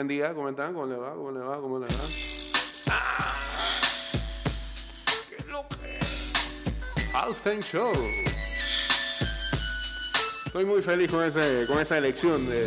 Buen día, ¿cómo están? ¿Cómo le va? ¿Cómo le va? ¿Cómo le va? Ah, ¿Qué es lo que es? Halftime Show. Estoy muy feliz con, ese, con esa elección de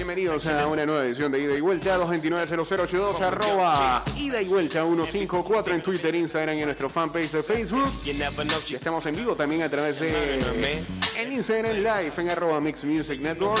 Bienvenidos a una nueva edición de Ida y Vuelta 229-0082 arroba Ida y Vuelta 154 en Twitter, Instagram y en nuestro fanpage de Facebook. Estamos en vivo también a través de en Instagram Live en arroba Mix Music Network.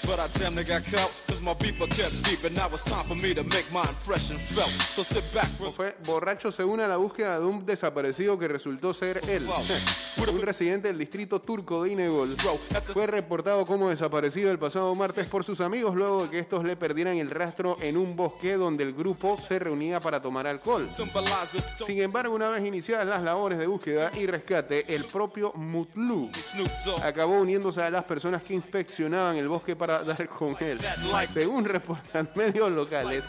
But I damn near got caught, cause my beeper kept beeping. Now it's time for me to make my impression felt. So sit back, relax. Fue borracho se une a la búsqueda de un desaparecido que resultó ser él. Un residente del distrito turco de Inegol fue reportado como desaparecido el pasado martes por sus amigos luego de que estos le perdieran el rastro en un bosque donde el grupo se reunía para tomar alcohol. Sin embargo, una vez iniciadas las labores de búsqueda y rescate, el propio Mutlu acabó uniéndose a las personas que inspeccionaban el bosque para dar con él. Según reportan medios locales,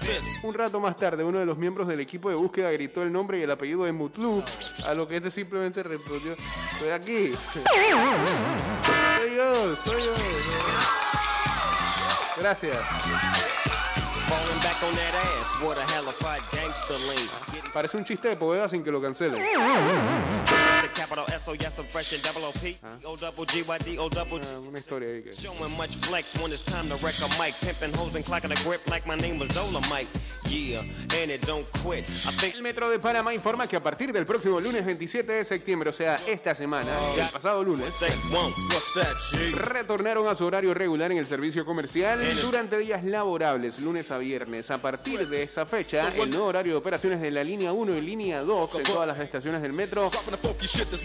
un rato más tarde uno de los miembros del equipo de búsqueda gritó el nombre y el apellido de Mutlu, a lo que este simplemente respondió, estoy aquí. Gracias. Parece un chiste de Poveda sin que lo cancelen. G. Ah, Una historia ahí que... El Metro de Panamá informa que a partir del próximo lunes 27 de septiembre, o sea, esta semana, el pasado lunes, retornaron a su horario regular en el servicio comercial durante días laborables, lunes a viernes. A partir de esa fecha, el nuevo horario de operaciones de la línea 1 y línea 2 en todas las estaciones del metro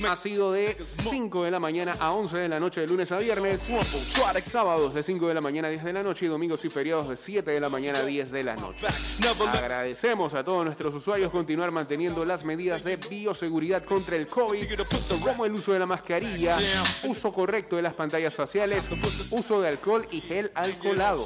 ha sido de 5 de la mañana a 11 de la noche de lunes a viernes, sábados de 5 de la mañana a 10 de la noche y domingos y feriados de 7 de la mañana a 10 de la noche. Agradecemos a todos nuestros usuarios continuar manteniendo las medidas de bioseguridad contra el COVID, como el uso de la mascarilla, uso correcto de las pantallas faciales, uso de alcohol y gel alcoholado.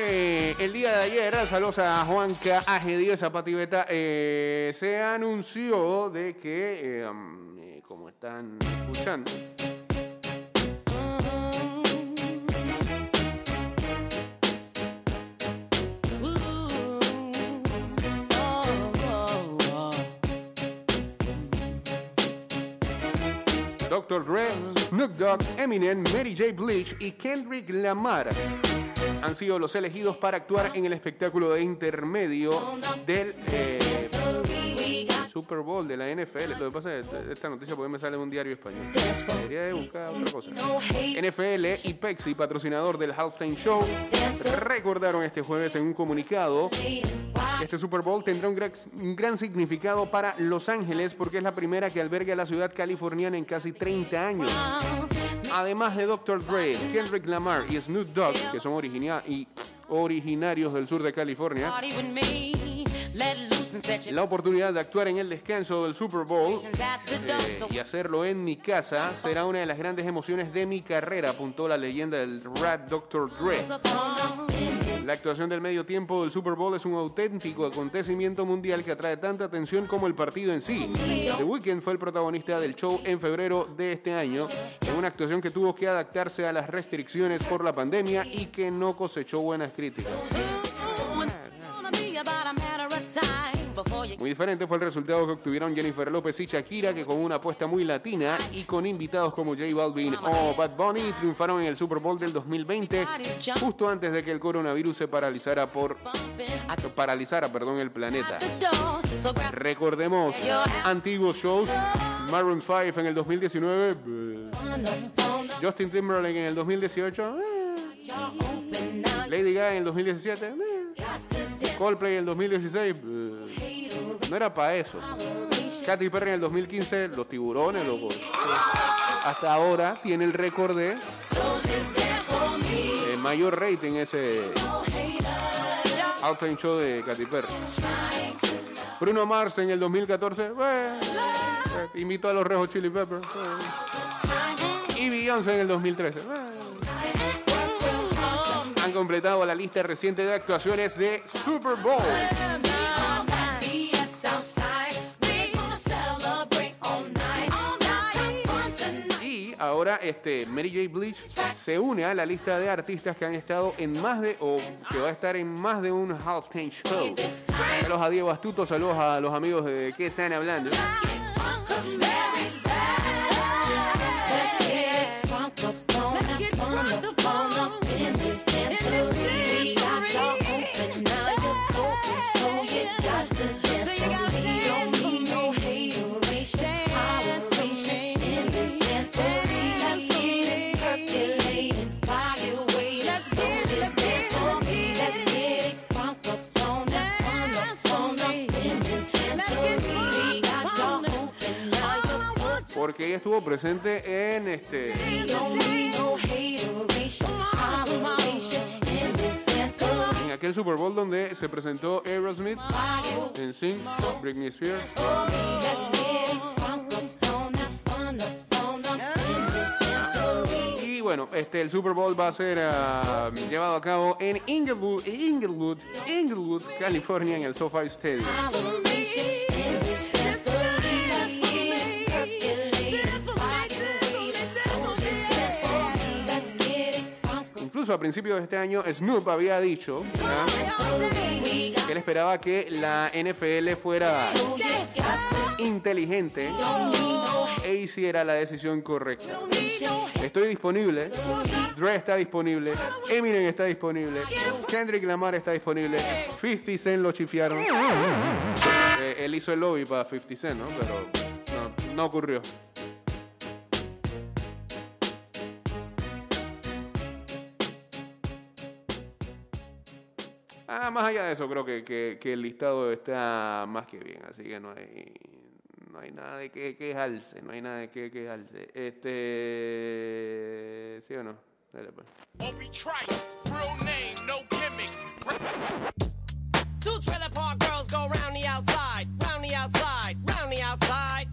Eh, el día de ayer, saludos a Juanca Ajedío, Zapatibeta, eh, se anunció de que, um, eh, como están escuchando, Dr. Dre, Snoop Dogg, Eminem, Mary J. Blige y Kendrick Lamar han sido los elegidos para actuar en el espectáculo de intermedio del eh, Super Bowl de la NFL. Lo que pasa es que esta noticia porque me sale en un diario español. Debería de buscar otra cosa. NFL y Pepsi, patrocinador del Halftime Show, recordaron este jueves en un comunicado que este Super Bowl tendrá un gran significado para Los Ángeles porque es la primera que alberga la ciudad californiana en casi 30 años. Además de Dr. Dre, Kendrick Lamar y Snoop Dogg, que son origina- y originarios del sur de California, la oportunidad de actuar en el descanso del Super Bowl eh, y hacerlo en mi casa será una de las grandes emociones de mi carrera, apuntó la leyenda del rap Dr. Dre. La actuación del medio tiempo del Super Bowl es un auténtico acontecimiento mundial que atrae tanta atención como el partido en sí. The Weeknd fue el protagonista del show en febrero de este año, en una actuación que tuvo que adaptarse a las restricciones por la pandemia y que no cosechó buenas críticas. Diferente fue el resultado que obtuvieron Jennifer López y Shakira, que con una apuesta muy latina y con invitados como J Balvin o Bad Bunny triunfaron en el Super Bowl del 2020, justo antes de que el coronavirus se paralizara por paralizara, perdón, el planeta. Recordemos antiguos shows, Maroon 5 en el 2019, Justin Timberlake en el 2018, Lady Gaga en el 2017, Coldplay en el 2016. No era para eso. Katy Perry en el 2015, los tiburones, loco. Hasta ahora tiene el récord de mayor rating ese outfit show de Katy Perry. Bruno Mars en el 2014, bueno, invitó a los Rejos Chili Peppers. Y Beyoncé en el 2013. Han completado la lista reciente de actuaciones de Super Bowl. Ahora este, Mary J. Bleach se une a la lista de artistas que han estado en más de, o que va a estar en más de un halftime show. Saludos a Diego Astuto, saludos a los amigos de ¿Qué están hablando? Se presentó Aerosmith, Sing, Britney Spears. Y bueno, este el Super Bowl va a ser uh, llevado a cabo en Inglewood, Inglewood, Inglewood, California, en el SoFi Stadium. A principios de este año, Snoop había dicho que él esperaba que la NFL fuera inteligente e hiciera la decisión correcta. Estoy disponible, Dre está disponible, Eminem está disponible, Kendrick Lamar está disponible, 50 Cent lo chifiaron. Eh, él hizo el lobby para 50 Cent, ¿no? Pero no ocurrió. Más allá de eso, creo que, que, el listado está más que bien, así que no hay, no hay nada de qué quejarse, no hay nada de qué quejarse. Este, ¿sí o no? Dale pues. Two trailer park girls go round the outside, round the outside, round the outside.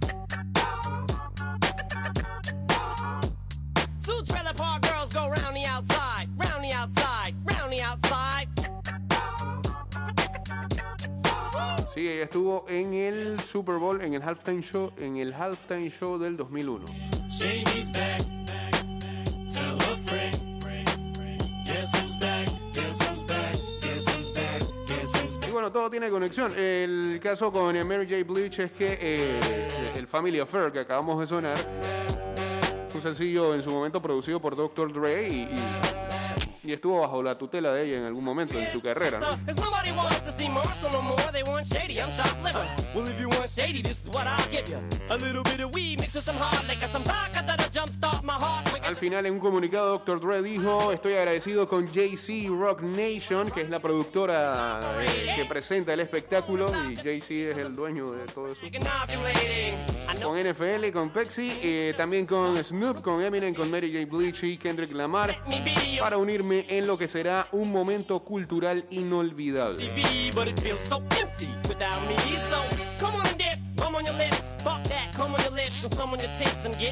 Two trailer park girls go round the outside, round the outside, Sí, ella estuvo en el Super Bowl, en el halftime show, en el halftime show del 2001. Y bueno, todo tiene conexión. El caso con Mary J. Bleach es que eh, el Family Affair que acabamos de sonar un sencillo en su momento producido por Dr. Dre y y estuvo bajo la tutela de ella en algún momento en su carrera. ¿no? Al final, en un comunicado, Dr. Dre dijo: Estoy agradecido con JC Rock Nation, que es la productora eh, que presenta el espectáculo, y JC es el dueño de todo eso. Con NFL, con Pepsi, eh, también con Snoop, con Eminem, con Mary J. Bleach y Kendrick Lamar, para unirme en lo que será un momento cultural inolvidable.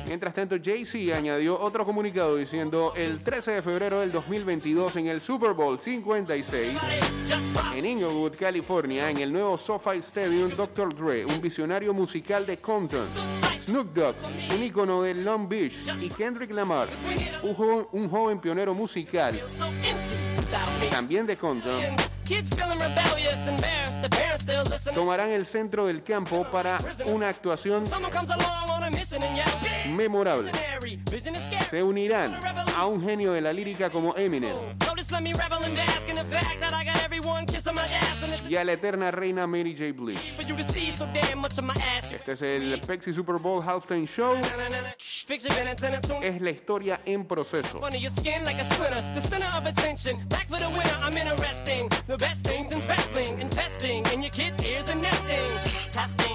Mientras tanto, Jay-Z añadió otro comunicado diciendo el 13 de febrero del 2022 en el Super Bowl 56 just fine. en Inglewood, California, en el nuevo SoFi Stadium, Dr. Dre, un visionario musical de Compton, Snoop Dogg, un ícono de Long Beach, y Kendrick Lamar, un joven pionero musical, También de listen. tomarán el centro del campo para una actuación memorable. Se unirán a un genio de la lírica como Eminem y a la eterna reina Mary J. Blige. Este es el Pepsi Super Bowl Halftime Show. Es la historia en proceso. For the winner, I'm. The best in wrestling, investing in your kids'. Testing.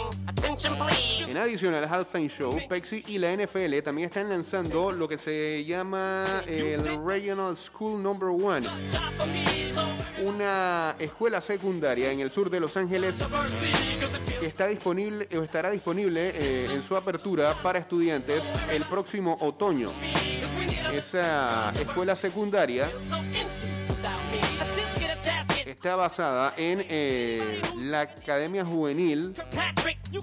En adición al Halftime Show, Pepsi y la NFL también están lanzando lo que se llama el Regional School Number One, una escuela secundaria en el sur de Los Ángeles que está disponible o estará disponible eh, en su apertura para estudiantes el próximo otoño. Esa escuela secundaria está basada en eh, la Academia Juvenil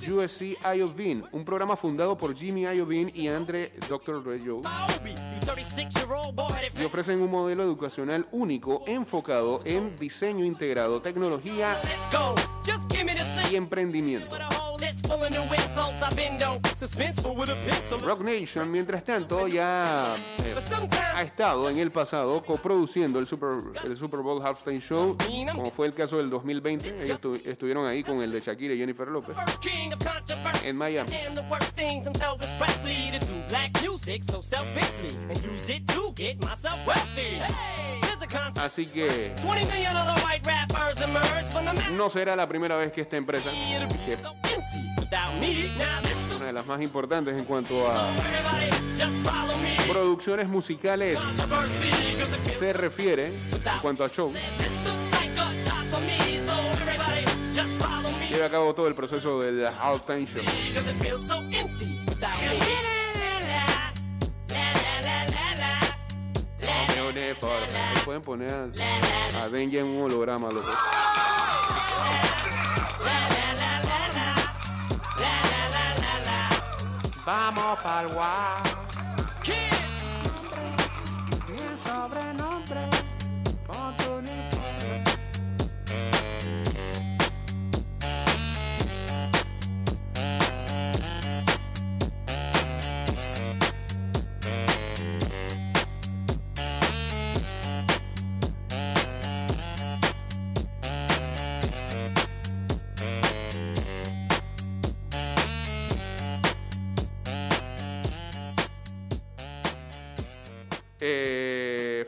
USC Iovine, un programa fundado por Jimmy Iovine y Andre Dr. Ray Joe. Obi, you 36-year-old boy that y ofrecen un modelo educational único enfocado en diseño integrado, tecnología y emprendimiento. Rock Nation, mientras tanto, ya eh, ha estado en el pasado coproduciendo el Super, el Super Bowl Halftime Show, como fue el caso del 2020. Ellos estu- estuvieron ahí con el de Shakira y Jennifer López en Miami. Así que 20 million other white rappers emerge from the man. no será la primera vez que esta empresa, que una de las más importantes en cuanto a producciones musicales se refiere, en cuanto a shows, lleva a cabo todo el proceso del Halftime Show. Without me. Pueden poner a, Benji en un holograma, loco. Vamos pa'l guau.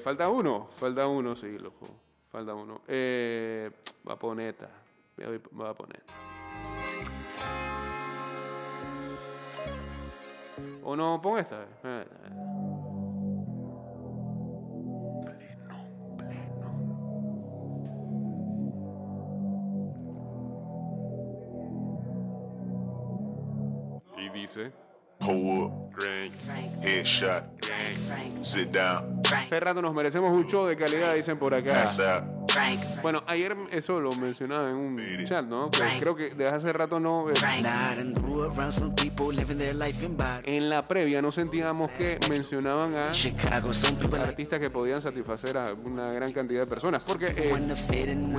Falta uno, falta uno, sí, loco. Falta uno. Eh, va a poner esta. Voy a- Va a poner. esta. O no, pon esta. Eh, eh. Pleno, pleno. Y dice. Pull up, Crank, headshot. Sit down, rato nos merecemos un show de calidad, dicen por acá. Bueno, ayer eso lo mencionaba en un chat, ¿no? Que creo que desde hace rato no. eh, Nah, I done grew around some people living their life in body. en la previa no sentíamos que mencionaban a artistas que podían satisfacer a una gran cantidad de personas. Porque eh,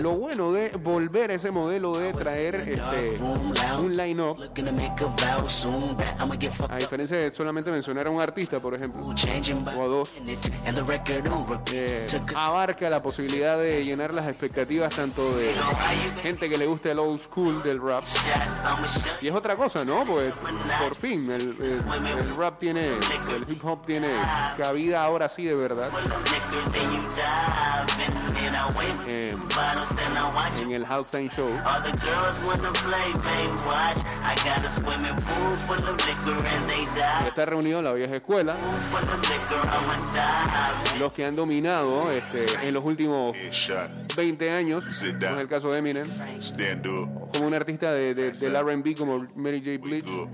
lo bueno de volver a ese modelo de traer este, un line-up, a diferencia de solamente mencionar a un artista, por ejemplo, o a dos, eh, abarca la posibilidad de llenar las expectativas tanto de gente que le gusta el old school del rap y es otra cosa, ¿no? Pues por fin el, el- rap tiene, el hip hop tiene cabida ahora sí de verdad. eh, en el Halftime Show. Está reunido la vieja escuela, los que han dominado este, en los últimos. 20 años, como es el caso de Eminem, Stand up. como un artista de, de- del R&B como Mary J. Blige,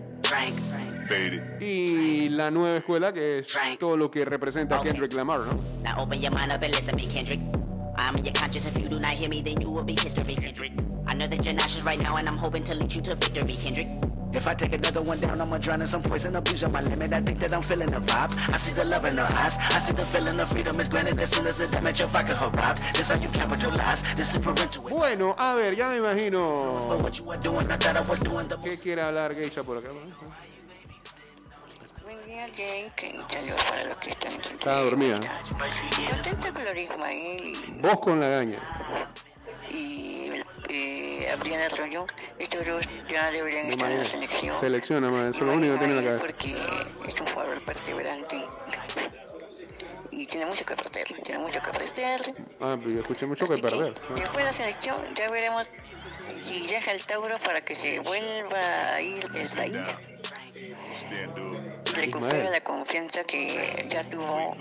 y la nueva escuela que es todo lo que representa a Kendrick Lamar, ¿no? Now open your mind up and listen me, Kendrick. I'm in your conscience. If you do not hear me, then you will be history, Kendrick. I know that you're nauseous right now, and I'm hoping to lead you to victory, Kendrick. If I take another one down, I'ma drown in some poison, abuse of my limit. I think that I'm feeling the vibe. I see the love in her eyes. I see the feeling of freedom is granted as soon as the damage of vodka arrives. This how you capitalize. This is parental. Bueno, a ver, ya me imagino But what you were doing, I thought I was doing the que quiere hablar Geisha por acá. Jane. Que saludos para los que están en. Estaba dormida. Contento con Loris Ismael Vos con la gaña. y eh, Adriana Rollón. Estos dos ya deberían estar en la selección. Selecciona, eso es lo único que tiene en la cabeza. Porque es un jugador perseverante. Y tiene mucho que perder. Tiene mucho que perder. Ah, pero yo escuché mucho que perder. Después de la selección ya veremos si deja el Tauro para que se vuelva a ir del país. y recupera la confianza que ya tuvo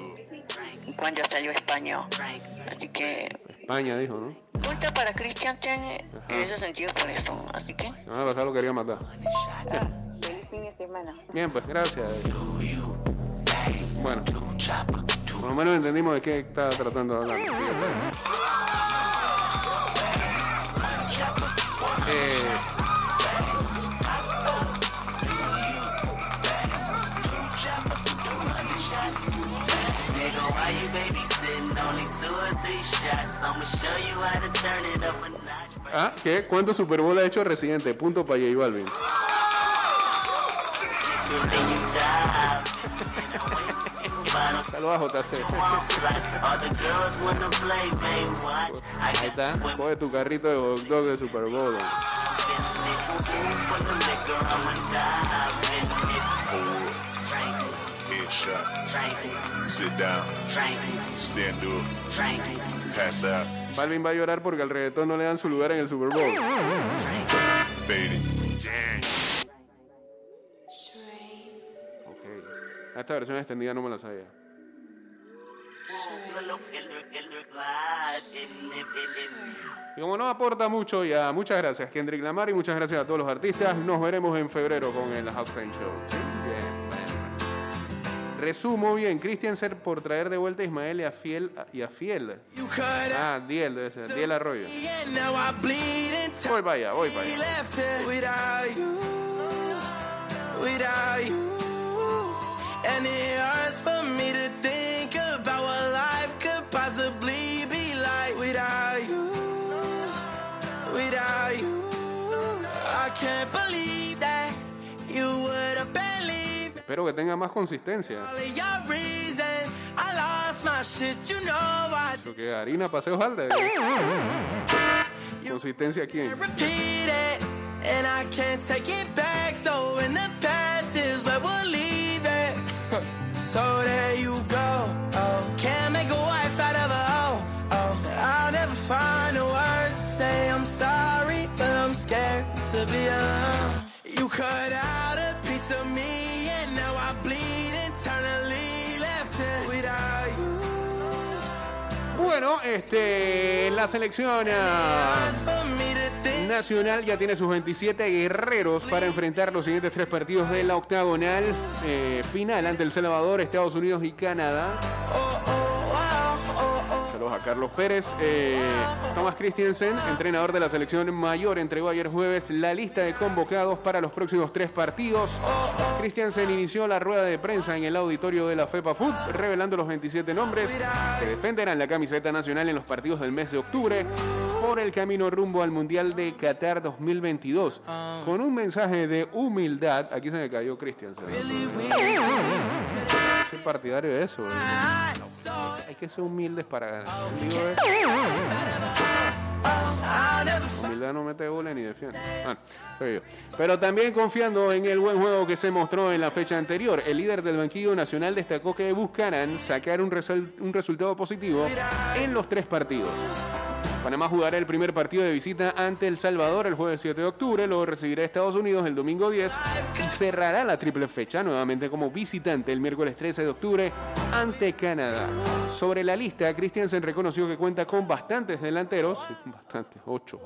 cuando salió a España. Así que España dijo, ¿no? punto para Christiansen en ese sentido por esto. Así que semana pasada lo quería matar. ah, feliz fin de semana. Bien, pues gracias. Bueno, por lo menos entendimos de qué está tratando de hablar. Sí, Eh, ah, ¿qué? ¿Cuánto Super Bowl ha hecho Residente? Punto para J Balvin. Saludos a JC. Ahí está. Coge tu carrito de hot dog de Super Bowl. Drink, Sit down. Stand up. Pass out. Balvin va a llorar porque al reggaetón no le dan su lugar en el Super Bowl. drink. Faded. Ok. Esta versión extendida no me la sabía. Y como no aporta mucho, ya muchas gracias Kendrick Lamar y muchas gracias a todos los artistas. Nos veremos en febrero con el Halftime Show. Resumo bien, Christiansen por traer de vuelta a Ismael y a Fiel. Y a Fiel. Ah, Diel debe ser, Diel Arroyo. Voy para allá, voy para allá. without you, without you. And it hurts for me to think about what life could possibly be like without you, without you. I can't believe that you would have believed Espero que tenga más consistencia. all of your reasons. I lost my shit, you know I Porque harina paseo jalde. Consistencia quién? repeat it, and I can't take it back. So in the past is where we'll leave it. so there you go. Oh, can't make a wife out of a hoe. Oh, I'll never find the words to say I'm sorry, but I'm scared to be alone. You cut out a piece of me, Bueno, este, la selección ah, nacional ya tiene sus 27 guerreros para enfrentar los siguientes tres partidos de la octagonal eh, final ante El Salvador, Estados Unidos y Canadá. A Carlos Pérez. Eh, Thomas Christiansen, entrenador de la selección mayor, entregó ayer jueves la lista de convocados para los próximos tres partidos. Christiansen inició la rueda de prensa en el auditorio de la FEPA Food, revelando los 27 nombres que defenderán la camiseta nacional en los partidos del mes de octubre por el camino rumbo al Mundial de Qatar 2022. Con un mensaje de humildad, aquí se me cayó Christiansen. Partidario de eso. Hay que ser humildes para ganar. Humildad no mete goles ni defiende. Yo. Pero también confiando en el buen juego que se mostró en la fecha anterior, el líder del banquillo nacional destacó que buscarán sacar un resultado positivo en los tres partidos. Panamá jugará el primer partido de visita ante El Salvador el jueves 7 de octubre, luego recibirá Estados Unidos el domingo 10 y cerrará la triple fecha nuevamente como visitante el miércoles 13 de octubre ante Canadá. Sobre la lista, Christiansen reconoció que cuenta con bastantes delanteros, bastantes, ocho.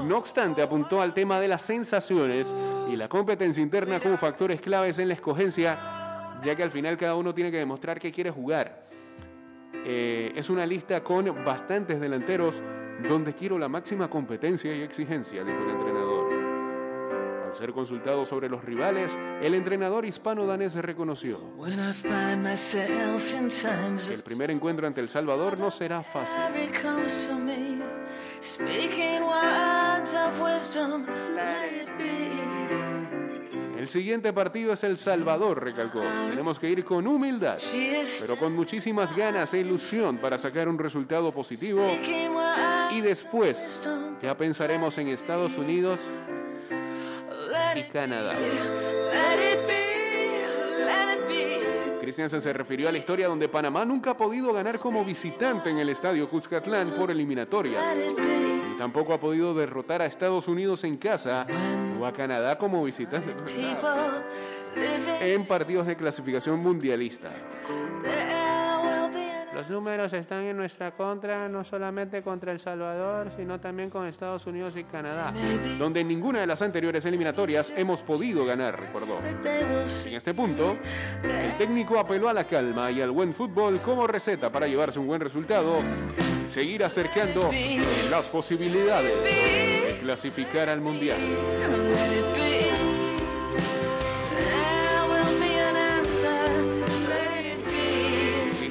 No obstante, apuntó al tema de las sensaciones y la competencia interna como factores claves en la escogencia, ya que al final cada uno tiene que demostrar que quiere jugar. Eh, es una lista con bastantes delanteros donde quiero la máxima competencia y exigencia, dijo el entrenador. Al ser consultado sobre los rivales, el entrenador hispano-danés reconoció When I find myself in times que el primer encuentro ante El Salvador no será fácil. Let it be. El siguiente partido es El Salvador, recalcó. Tenemos que ir con humildad, pero con muchísimas ganas e ilusión para sacar un resultado positivo y después ya pensaremos en Estados Unidos y Canadá. Christiansen se refirió a la historia donde Panamá nunca ha podido ganar como visitante en el estadio Cuscatlán por eliminatorias. Tampoco ha podido derrotar a Estados Unidos en casa o a Canadá como visitante en partidos de clasificación mundialista. Los números están en nuestra contra, no solamente contra El Salvador, sino también con Estados Unidos y Canadá, donde en ninguna de las anteriores eliminatorias hemos podido ganar, recordó. En este punto, el técnico apeló a la calma y al buen fútbol como receta para llevarse un buen resultado y seguir acercando las posibilidades de clasificar al Mundial.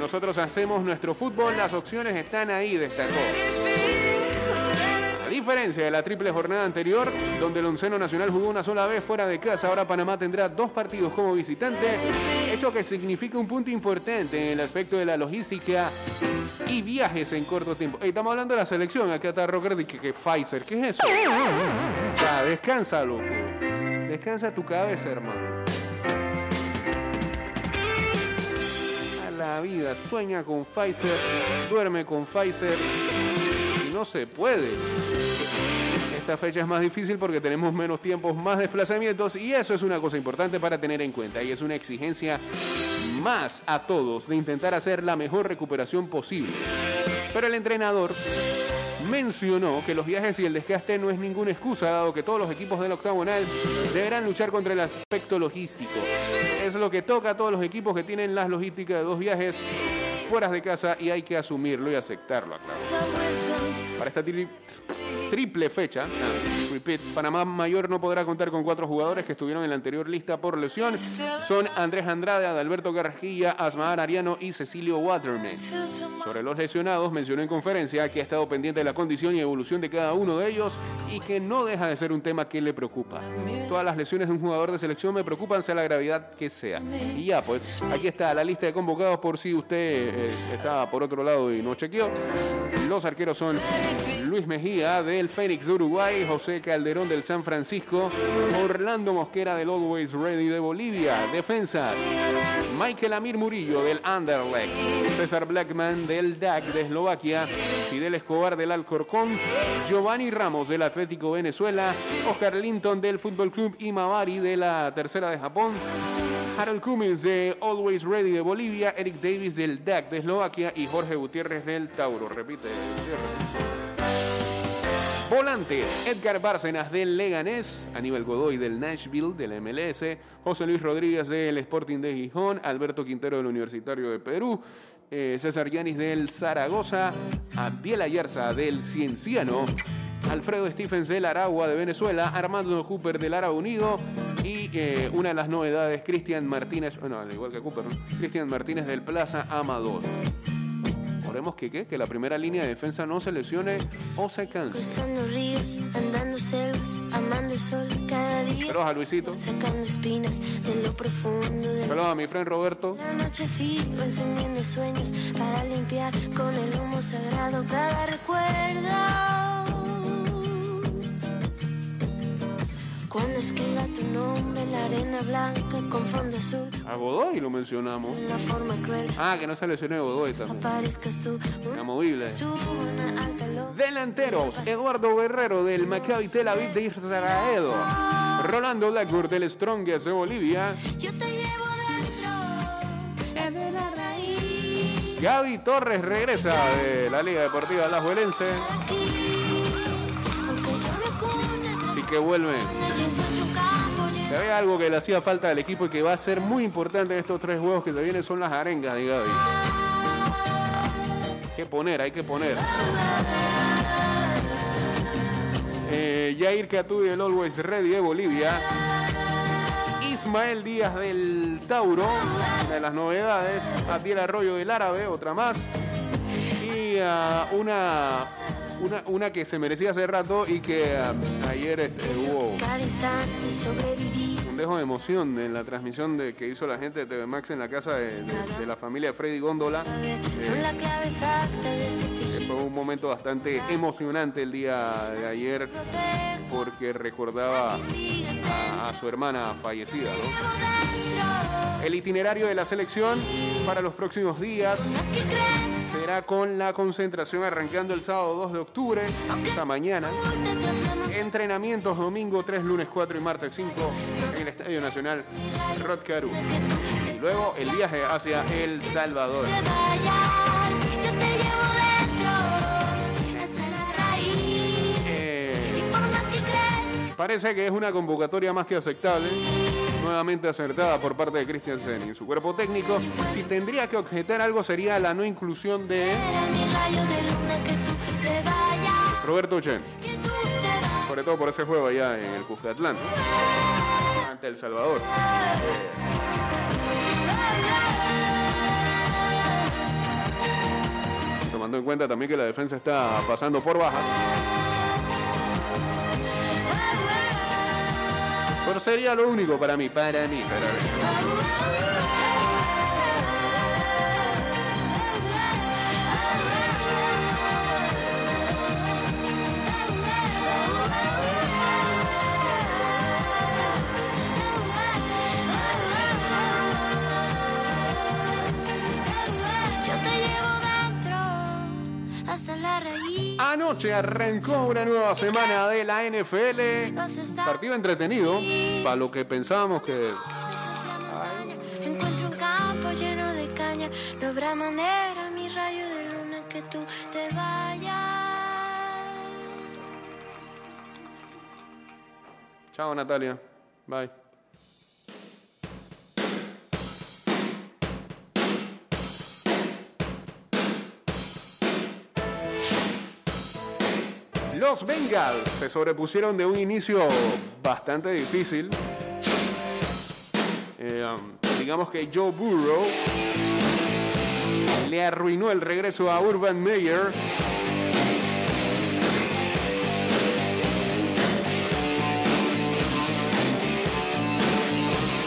Nosotros hacemos nuestro fútbol, las opciones están ahí, destacó. A diferencia de la triple jornada anterior, donde el onceno nacional jugó una sola vez fuera de casa, ahora Panamá tendrá dos partidos como visitante, hecho que significa un punto importante en el aspecto de la logística y viajes en corto tiempo. Estamos hablando de la selección, acá está Rocker que, que Pfizer, ¿qué es eso? Ya, descansa, loco. Descansa tu cabeza, hermano. A la vida, sueña con Pfizer, duerme con Pfizer y no se puede. Esta fecha es más difícil porque tenemos menos tiempos, más desplazamientos y eso es una cosa importante para tener en cuenta y es una exigencia más a todos de intentar hacer la mejor recuperación posible. Pero el entrenador mencionó que los viajes y el desgaste no es ninguna excusa, dado que todos los equipos del octagonal deberán luchar contra el aspecto logístico. Es lo que toca a todos los equipos que tienen las logísticas de dos viajes fuera de casa y hay que asumirlo y aceptarlo, wisdom. Para esta tri- triple fecha, repeat, Panamá Mayor no podrá contar con cuatro jugadores que estuvieron en la anterior lista por lesión. Son Andrés Andrade, Adalberto Carrasquilla, Asmar Ariano y Cecilio Waterman. Sobre los lesionados, mencionó en conferencia que ha estado pendiente de la condición y evolución de cada uno de ellos y que no deja de ser un tema que le preocupa. Todas las lesiones de un jugador de selección me preocupan, sea la gravedad que sea. Y ya, pues, aquí está la lista de convocados por si usted eh, estaba por otro lado y no chequeó. Los arqueros son Luis Mejía del Fénix de Uruguay, José Calderón del San Francisco, Orlando Mosquera del Always Ready de Bolivia, defensas. Michael Amir Murillo del Anderlecht, César Blackman del DAC de Eslovaquia, Fidel Escobar del Alcorcón, Giovanni Ramos del Atlético Venezuela, Oscar Linton del Fútbol Club Imabari de la Tercera de Japón, Harold Cummins de Always Ready de Bolivia, Eric Davis del DAC de Eslovaquia y Jorge Gutiérrez del Tauro. Repite, Gutiérrez. Volantes, Edgar Bárcenas del Leganés, Aníbal Godoy del Nashville del MLS, José Luis Rodríguez del Sporting de Gijón, Alberto Quintero del Universitario de Perú, eh, César Yanis del Zaragoza, Abdiel Ayarza del Cienciano, Alfredo Stephens del Aragua de Venezuela, Armando Cooper del Árabe Unido y eh, una de las novedades, Cristian Martínez, bueno, al igual que Cooper. Cristian Martínez del Plaza Amador. Oremos que, ¿qué? que la primera línea de defensa no se lesione o se canse. Cruzando ríos, andando selvas, amando el sol cada día. Saludos a Luisito. Sacando espinas de lo profundo de Saludos a mi friend Roberto. la noche sigo encendiendo sueños para limpiar con el humo sagrado cada recuerdo. Escriba tu nombre en la arena blanca con fondo azul. A Godoy lo mencionamos. En la forma cruel Ah, que no se lesionó Godoy también. aparezcas tú. Inamovible. Delanteros, Eduardo Guerrero del Maccabi Tel Aviv de Israel. Rolando Blackburn del Strongest de Bolivia. Yo te llevo dentro desde la raíz. Gaby Torres regresa de la Liga Deportiva Alajuelense. Aunque que vuelve. había algo que le hacía falta al equipo y que va a ser muy importante en estos tres juegos que se vienen son las arengas de Gaby. Que poner, hay que poner. Eh, Jair Catú del Always Ready de Bolivia. Ismael Díaz del Tauro, de las novedades. Atiel Arroyo del Árabe, otra más. Y ah, una, una, una que se merecía hace rato y que ah, ayer este, hubo Cada instante sobreviví. Un dejo de emoción en la transmisión de, que hizo la gente de TV Max en la casa de, de- de la familia de Freddy Góndola. Eh, tejido. fue un momento bastante emocionante el día de ayer porque recordaba a, a su hermana fallecida. ¿no? El itinerario de la selección para los próximos días será con la concentración arrancando el sábado 2 de octubre, esta mañana. Entrenamientos domingo 3, lunes 4 y martes 5 en el Estadio Nacional Rod Caru. Y luego el viaje hacia El Salvador. Eh, Parece que es una convocatoria más que aceptable, nuevamente acertada por parte de Christiansen y su cuerpo técnico. Si tendría que objetar algo sería la no inclusión de. Roberto Chen, sobre todo por ese juego allá en el Cuscatlán, ante El Salvador. Tomando en cuenta también que la defensa está pasando por bajas. Pero sería lo único para mí, para mí, para mí. Raíz. Anoche arrancó una nueva semana de la NFL. Partido entretenido, para lo que pensábamos que Encuentro un campo lleno de caña. No habrá manera, mi rayo de luna, que tú te vayas. Chao Natalia. Bye. Los Bengals se sobrepusieron de un inicio bastante difícil. Eh, um, digamos que Joe Burrow le arruinó el regreso a Urban Meyer.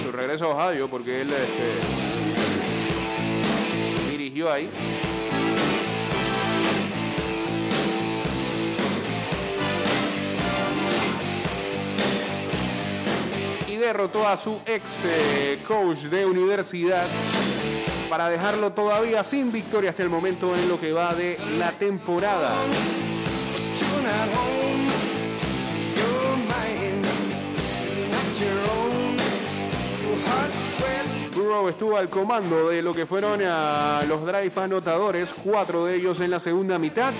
su regreso a Ohio porque él este, dirigió ahí. Derrotó a su ex eh, coach de universidad para dejarlo todavía sin victoria hasta el momento en lo que va de la temporada. Burrow estuvo al comando de lo que fueron ah, los drive anotadores, cuatro de ellos en la segunda mitad.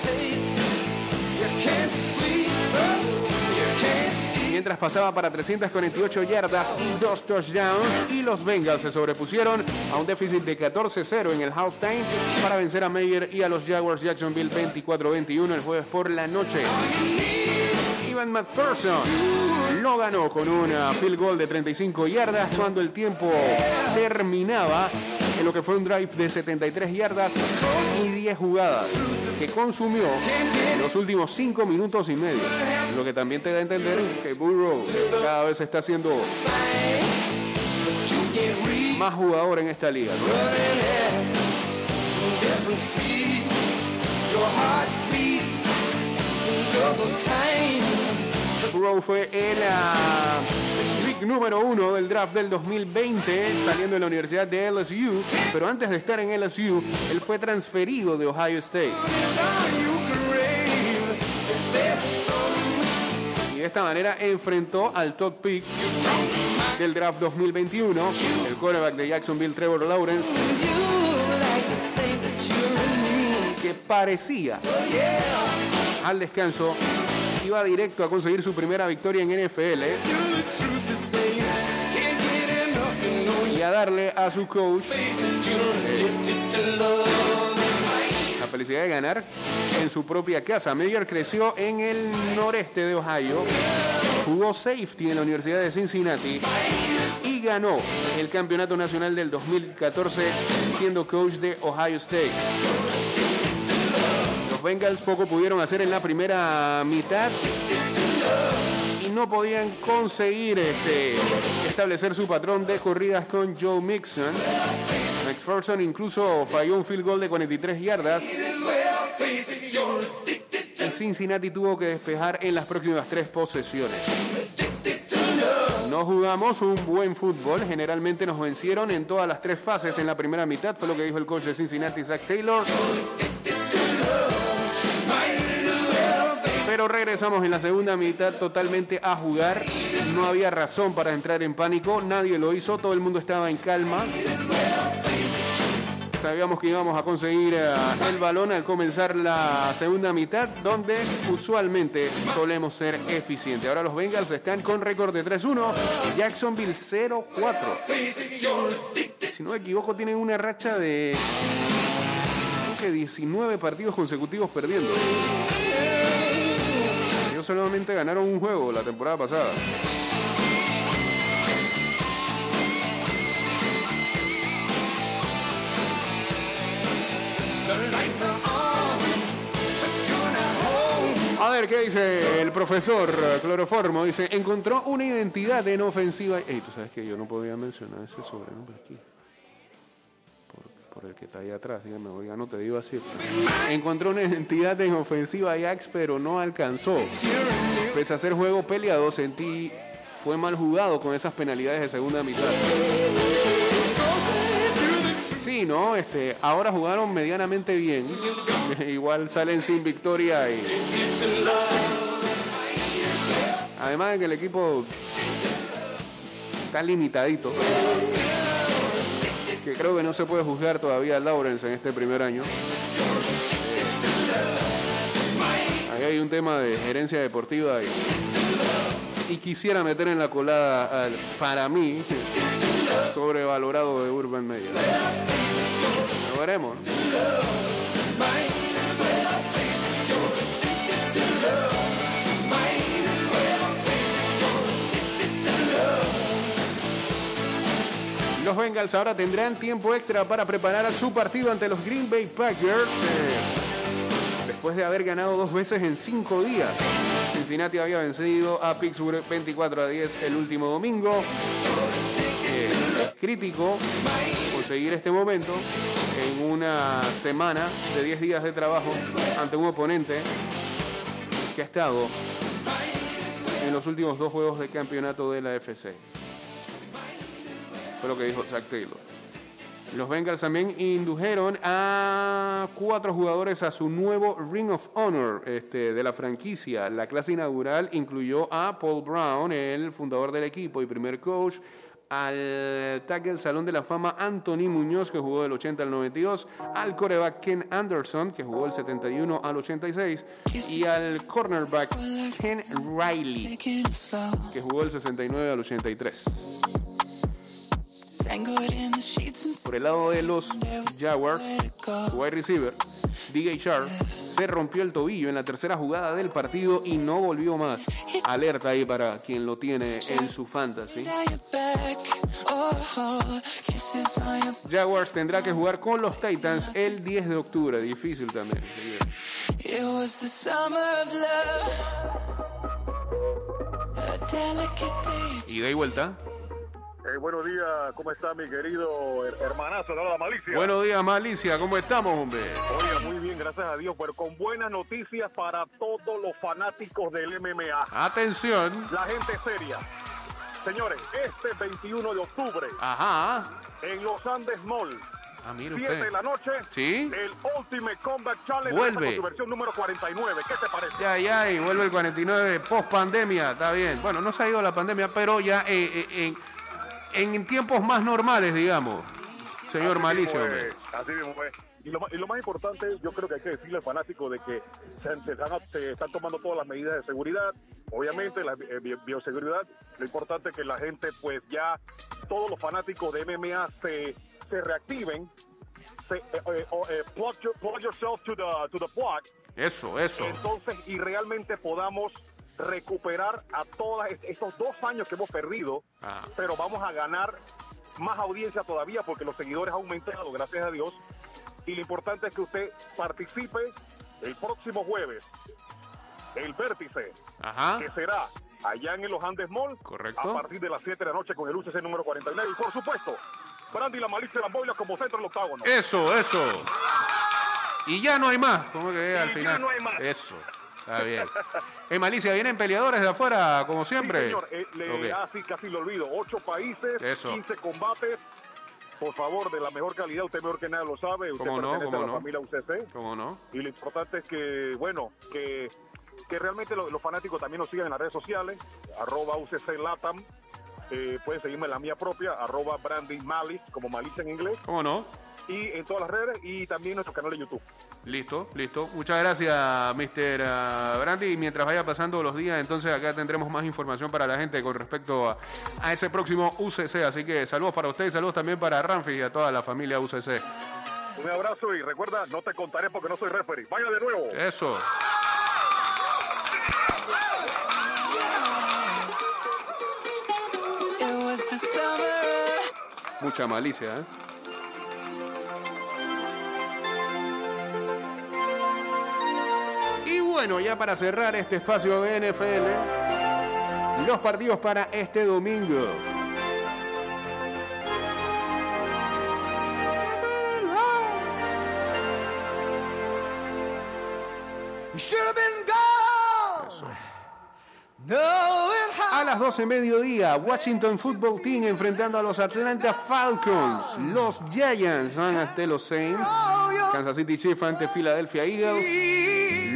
Mientras pasaba para 348 yardas y dos touchdowns, y los Bengals se sobrepusieron a un déficit de 14-0 en el halftime para vencer a Meyer y a los Jaguars Jacksonville 24-21 el jueves por la noche. Ivan McPherson lo ganó con un ah, field goal de 35 yardas cuando el tiempo terminaba en lo que fue un drive de 73 yardas y 10 jugadas que consumió los últimos 5 minutos y medio. Lo que también te da a entender que Burrow cada vez está siendo más jugador en esta liga. Burrow fue el ah, número uno del draft del 2020, saliendo de la Universidad de LSU, pero antes de estar en LSU, él fue transferido de Ohio State. Y de esta manera enfrentó al top pick del draft 2021, el quarterback de Jacksonville, Trevor Lawrence, que parecía al descanso iba directo a conseguir su primera victoria en NFL y a darle a su coach eh, la felicidad de ganar en su propia casa. Meyer creció en el noreste de Ohio, jugó safety en la Universidad de Cincinnati y ganó el campeonato nacional del 2014 siendo coach de Ohio State. Los Bengals poco pudieron hacer en la primera mitad y no podían conseguir este, establecer su patrón de corridas con Joe Mixon. McPherson incluso falló un field goal de 43 yardas. Cincinnati tuvo que despejar en las próximas tres posesiones. No jugamos un buen fútbol, generalmente nos vencieron en todas las tres fases en la primera mitad, fue lo que dijo el coach de Cincinnati, Zach Taylor. Pero regresamos en la segunda mitad totalmente a jugar. No había razón para entrar en pánico, nadie lo hizo, todo el mundo estaba en calma. Sabíamos que íbamos a conseguir eh, el balón al comenzar la segunda mitad, donde usualmente solemos ser eficientes. Ahora los Bengals están con récord de 3-1, Jacksonville 0-4. Si no me equivoco, tienen una racha de creo que 19 partidos consecutivos perdiendo. Solamente ganaron un juego la temporada pasada. A ver, ¿qué dice el profesor Cloroformo? Dice, encontró una identidad en ofensiva. Ey, tú sabes que yo no podía mencionar ese sobrenombre aquí. Que está ahí atrás, dígame, no te digo así. Encontró una identidad en ofensiva Ajax, pero no alcanzó. Pese a ser juego peleado, sentí fue mal jugado con esas penalidades de segunda mitad. Sí, ¿no? Este, ahora jugaron medianamente bien. Igual salen sin victoria y. Además de que el equipo está limitadito. Que creo que no se puede juzgar todavía a Lawrence en este primer año. Ahí hay un tema de gerencia deportiva y, y quisiera meter en la colada al, para mí, sobrevalorado de Urban Meyer. Lo veremos. Los Bengals ahora tendrán tiempo extra para preparar su partido ante los Green Bay Packers. eh, después de haber ganado dos veces en cinco días. Cincinnati había vencido a Pittsburgh 24 a 10 el último domingo. Eh, crítico conseguir este momento en una semana de 10 días de trabajo ante un oponente que ha estado en los últimos dos juegos de campeonato de la FC. Fue lo que dijo Zach Taylor. Los Bengals también indujeron a cuatro jugadores a su nuevo Ring of Honor este, de la franquicia. La clase inaugural incluyó a Paul Brown, el fundador del equipo y primer coach, al tackle Salón de la Fama Anthony Muñoz, que jugó del 80 al 92, al coreback Ken Anderson, que jugó del 71 al 86, y al cornerback Ken Riley, que jugó del 69 al 83. Por el lado de los Jaguars, su wide receiver, DJ Sharp, se rompió el tobillo en la tercera jugada del partido y no volvió más. Alerta ahí para quien lo tiene en su fantasy. Jaguars tendrá que jugar con los Titans el 10 de octubre. Difícil también. Ida y vuelta. Eh, buenos días, ¿cómo está mi querido her- hermanazo de la malicia? Buenos días, Malicia. ¿Cómo estamos, hombre? Oiga, muy bien, gracias a Dios, pero con buenas noticias para todos los fanáticos del MMA. Atención. La gente seria. Señores, este 21 de octubre, Ajá. en Los Andes Mall, Ah, mire 7 usted. de la noche, Sí. el Ultimate Combat Challenge Vuelve. su versión número 49. ¿Qué te parece? Ya, ya, y vuelve el 49 post pandemia, está bien. Bueno, no se ha ido la pandemia, pero ya eh, eh, en, en tiempos más normales, digamos. Señor Así Malicio, mismo hombre. es, Así mismo es. Y lo, ma- y lo más importante, yo creo que hay que decirle al fanático de que se, se están, se están tomando todas las medidas de seguridad. Obviamente, la eh, bi- bioseguridad. Lo importante es que la gente, pues ya, todos los fanáticos de MMA se, se reactiven. Se, eh, eh, eh, plug, your- plug yourself to the, to the plug. Eso, eso. Entonces, y realmente podamos recuperar a todos estos dos años que hemos perdido, Ah. pero vamos a ganar más audiencia todavía porque los seguidores han aumentado, gracias a Dios. Y lo importante es que usted participe el próximo jueves, el vértice, Ajá. que será allá en los Andes Mall, Correcto. a partir de las 7 de la noche con el UCC número 49. Y por supuesto, Brandy la malicia de las boilas como centro del octágono. Eso, eso. Y ya no hay más. ¿Cómo que al Y ya final? no hay más. Eso. Está bien. Eh, Malicia, vienen peleadores de afuera, como Sí, siempre. señor, eh, le- Ok. ah, sí, casi lo olvido. Ocho países, Eso. 15 combates. Por favor, de la mejor calidad, usted mejor que nada lo sabe. Usted ¿Cómo no? ¿Cómo a la no? familia UCC. ¿Cómo no? Y lo importante es que, bueno, que, que realmente lo- los fanáticos también nos sigan en las redes sociales, arroba UCC Latam. Eh, pueden seguirme en la mía propia, arroba Brandy Malice, como Malice en inglés. ¿Cómo no? Y en todas las redes y también en nuestro canal de YouTube. Listo, listo. Muchas gracias, Mr. ah, Brandy. Y mientras vaya pasando los días, entonces acá tendremos más información para la gente con respecto a, a ese próximo UCC. Así que saludos para ustedes, saludos también para Ramfi y a toda la familia UCC. Un abrazo y recuerda, no te contaré porque no soy referee. Vaya de nuevo. Eso. Mucha malicia, ¿eh? Bueno, ya para cerrar este espacio de NFL, los partidos para este domingo. A las 12 mediodía, Washington Football Team enfrentando a los Atlanta Falcons. Los Giants van ante los Saints. Kansas City Chiefs ante Philadelphia Eagles.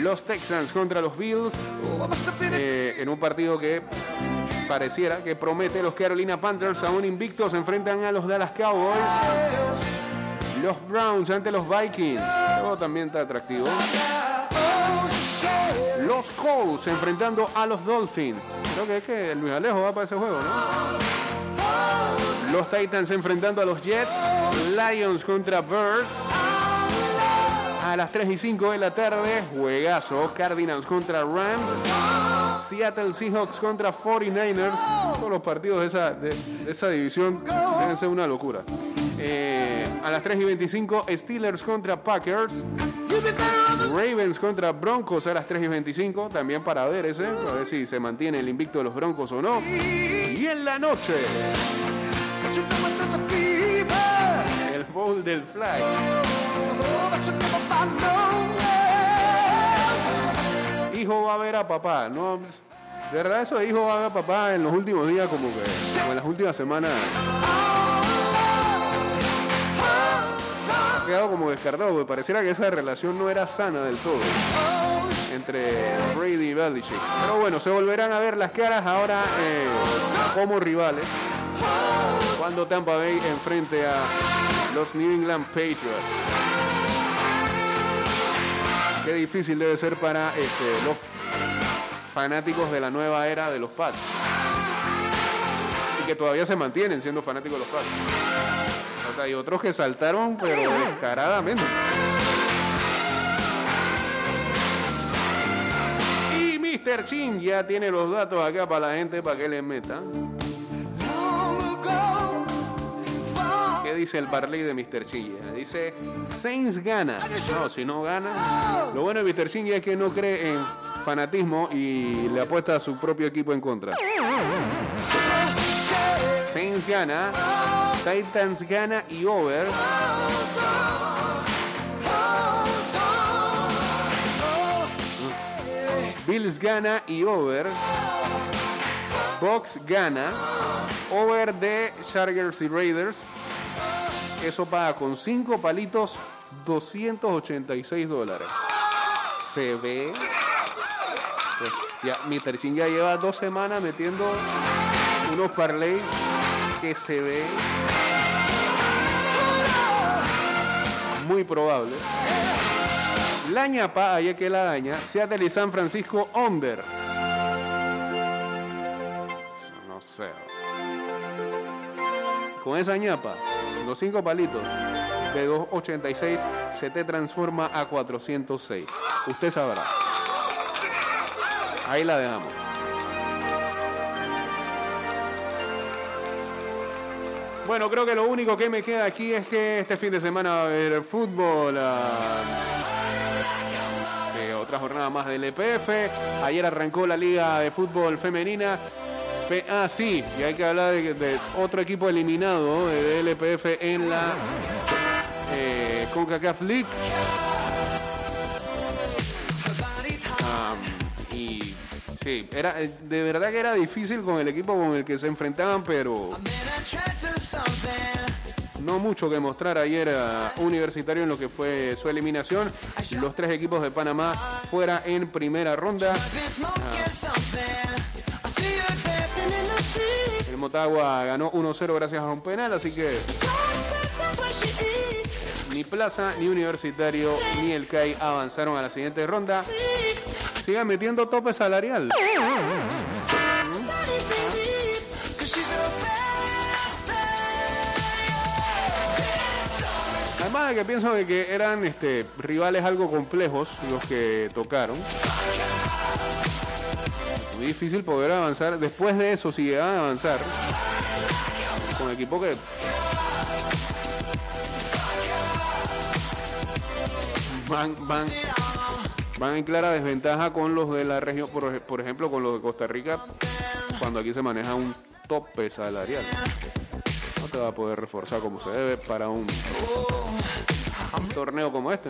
Los Texans contra los Bills. Eh, en un partido que pareciera que promete los Carolina Panthers aún invictos se enfrentan a los Dallas Cowboys. Los Browns ante los Vikings. Todo también está atractivo. Los Colts enfrentando a los Dolphins. Creo que es que el Luis Alejo va para ese juego, ¿no? Los Titans enfrentando a los Jets. Lions contra Birds. A las 3 y 5 de la tarde, juegazo. Cardinals contra Rams. Seattle Seahawks contra 49ers. Todos los partidos de esa, de, esa división deben ser una locura. Eh, a las 3 y 25, Steelers contra Packers. Ravens contra Broncos a las 3 y 25. También para ver ese. A ver si se mantiene el invicto de los Broncos o no. Y en la noche, el bowl del flag. Hijo va a ver a papá. No, de verdad, eso de hijo va a ver a papá en los últimos días, como que, como en las últimas semanas. Ha quedado como descartado, porque pareciera que esa relación no era sana del todo entre Brady y Belichick. Pero bueno, se volverán a ver las caras ahora eh, como rivales cuando Tampa Bay enfrente a los New England Patriots. Qué difícil debe ser para este, los fanáticos de la nueva era de los Pats. Y que todavía se mantienen siendo fanáticos de los Pats. Hay otros que saltaron, pero descaradamente. Y Mr. Chin ya tiene los datos acá para la gente para que les meta. ¿Qué dice el parlay de Mr. Chin? Ya Dice Saints gana. No, si no gana. Lo bueno de Mr. Chin es que no cree en fanatismo y le apuesta a su propio equipo en contra. Saints gana. Titans gana y over. Bills gana y over. Bucks gana. Over de Chargers y Raiders. Eso paga con 5 palitos 286 dólares. Se ve. Pues ya, Mr. Ching ya lleva dos semanas metiendo unos parlays que se ve muy probable. La ñapa, ayer que la daña, Seattle y San Francisco under. No sé. Con esa ñapa, los cinco palitos de 286 se te transforma a 406. Usted sabrá. Ahí la dejamos. Bueno, creo que lo único que me queda aquí es que este fin de semana va a haber fútbol. ah, eh, otra jornada más del EPF. Ayer arrancó la Liga de Fútbol Femenina. Ah, sí, y hay que hablar de, de otro equipo eliminado del EPF en la eh, CONCACAF League. Y sí, era, eh, de verdad que era difícil con el equipo con el que se enfrentaban, pero no mucho que mostrar ayer a Universitario en lo que fue su eliminación. Los tres equipos de Panamá fuera en primera ronda. Motagua ganó 1-0 gracias a un penal, así que ni Plaza, ni Universitario, ni el CAI avanzaron a la siguiente ronda. Sigan metiendo tope salarial. Además de que pienso que eran este, rivales algo complejos los que tocaron. Difícil poder avanzar. Después de eso, si llegaban a avanzar, con equipo que van, van, van en clara desventaja con los de la región, por, por ejemplo, con los de Costa Rica, cuando aquí se maneja un tope salarial. No te va a poder reforzar como se debe para un, torneo como este.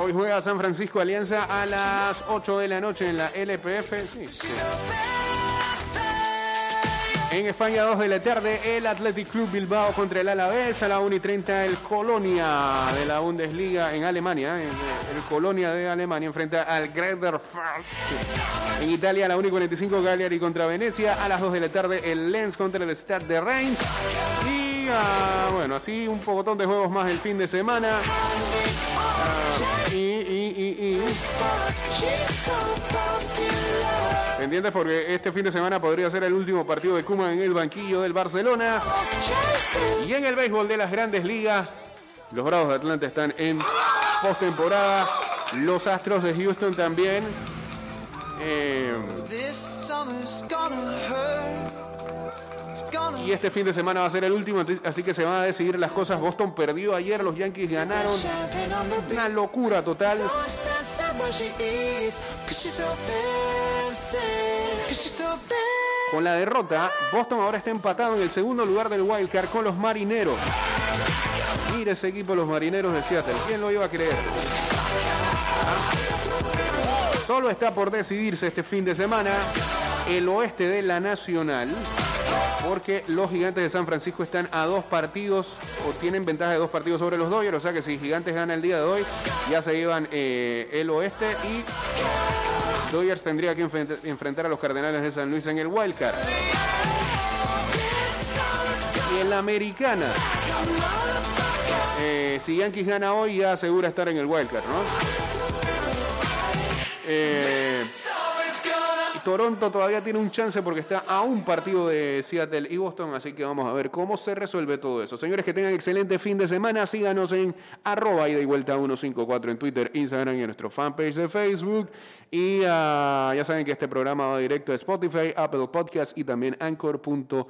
Hoy juega San Francisco Alianza a las 8 de la noche en la LPF. Sí. En España, 2 de la tarde, el Athletic Club Bilbao contra el Alavés. A la 1 y 30, el Colonia de la Bundesliga en Alemania. El, Colonia de Alemania enfrenta al Fürth. En Italia, a la 1 y 45, Cagliari contra Venecia. A las 2 de la tarde, el Lens contra el Stade de Reims. Bueno, así un pocotón de juegos más el fin de semana. Y, y. Pendientes porque este fin de semana podría ser el último partido de Kuma en el banquillo del Barcelona. Y en el béisbol de las grandes ligas, los Bravos de Atlanta están en postemporada. Los Astros de Houston también. Eh, y este fin de semana va a ser el último, así que se van a decidir las cosas. Boston perdió ayer, los Yankees ganaron. Una locura total. Con la derrota, Boston ahora está empatado en el segundo lugar del Wild Card con los Marineros. Mire ese equipo, los Marineros de Seattle. ¿Quién lo iba a creer? Solo está por decidirse este fin de semana el oeste de la Nacional. Porque los gigantes de San Francisco están a dos partidos o tienen ventaja de dos partidos sobre los Dodgers. O sea que si Gigantes gana el día de hoy, ya se llevan eh, el oeste y Dodgers tendría que enfrent- enfrentar a los Cardenales de San Luis en el Wild Card. Y en la americana, eh, si Yankees gana hoy, ya asegura estar en el Wild Card, ¿no? Eh, Toronto todavía tiene un chance porque está a un partido de Seattle y Boston, así que vamos a ver cómo se resuelve todo eso. Señores, que tengan excelente fin de semana. Síganos en arroba y vuelta 154 en Twitter, Instagram y en nuestro fanpage de Facebook. Y ah, ya saben que este programa va directo a Spotify, Apple Podcasts y también Anchor.fm.